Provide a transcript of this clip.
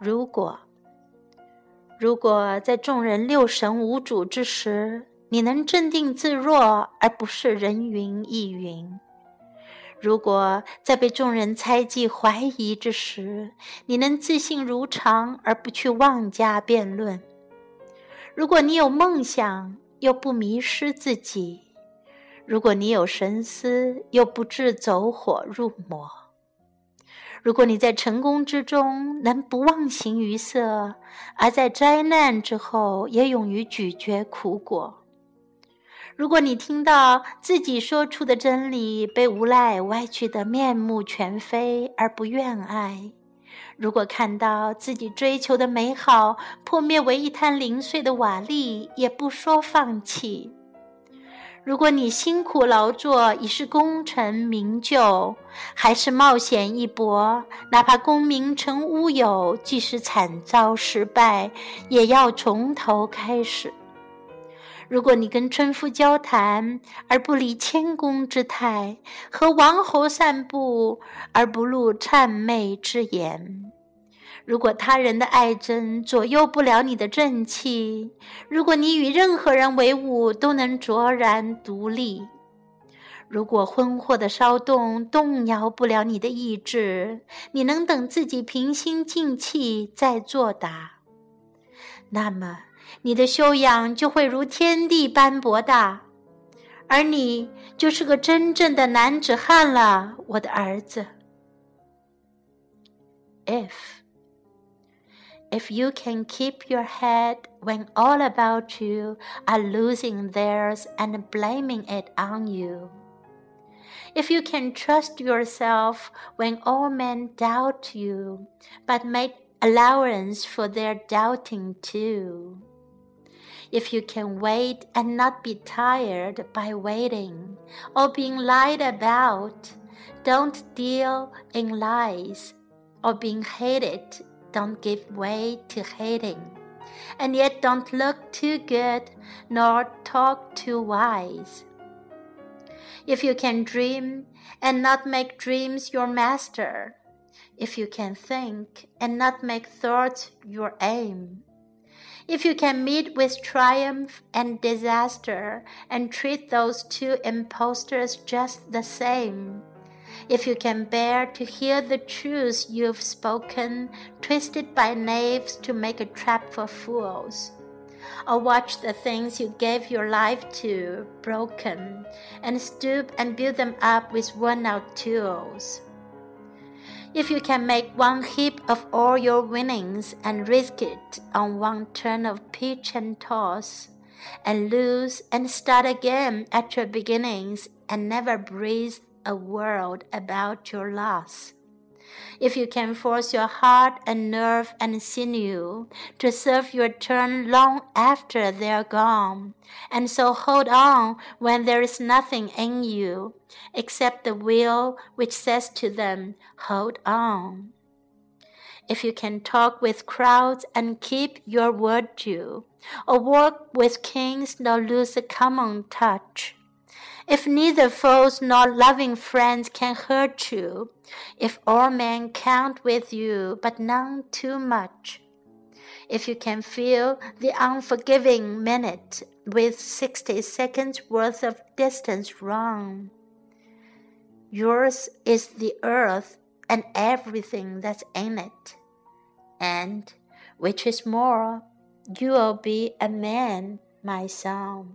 如果，如果在众人六神无主之时，你能镇定自若，而不是人云亦云；如果在被众人猜忌怀疑之时，你能自信如常，而不去妄加辩论；如果你有梦想，又不迷失自己；如果你有神思，又不致走火入魔。如果你在成功之中能不忘形于色，而在灾难之后也勇于咀嚼苦果；如果你听到自己说出的真理被无赖歪曲得面目全非而不怨爱；如果看到自己追求的美好破灭为一滩零碎的瓦砾也不说放弃。如果你辛苦劳作已是功成名就，还是冒险一搏，哪怕功名成乌有，即使惨遭失败，也要从头开始。如果你跟村夫交谈而不理谦恭之态，和王侯散步而不露谄媚之言。如果他人的爱憎左右不了你的正气，如果你与任何人为伍都能卓然独立，如果婚祸的骚动动摇不了你的意志，你能等自己平心静气再作答，那么你的修养就会如天地般博大，而你就是个真正的男子汉了，我的儿子。If if you can keep your head when all about you are losing theirs and blaming it on you. If you can trust yourself when all men doubt you, but make allowance for their doubting too. If you can wait and not be tired by waiting or being lied about, don't deal in lies or being hated don't give way to hating, and yet don't look too good nor talk too wise. If you can dream and not make dreams your master, if you can think and not make thoughts your aim, if you can meet with triumph and disaster and treat those two impostors just the same, if you can bear to hear the truths you've spoken, twisted by knaves to make a trap for fools, or watch the things you gave your life to broken, and stoop and build them up with worn out tools. If you can make one heap of all your winnings and risk it on one turn of pitch and toss, and lose and start again at your beginnings and never breathe a world about your loss. If you can force your heart and nerve and sinew to serve your turn long after they're gone, and so hold on when there is nothing in you except the will which says to them, Hold on. If you can talk with crowds and keep your word due, or walk with kings nor lose a common touch, if neither foes nor loving friends can hurt you, if all men count with you, but none too much, if you can fill the unforgiving minute with 60 seconds worth of distance run, yours is the earth and everything that's in it. And, which is more, you will be a man, my son.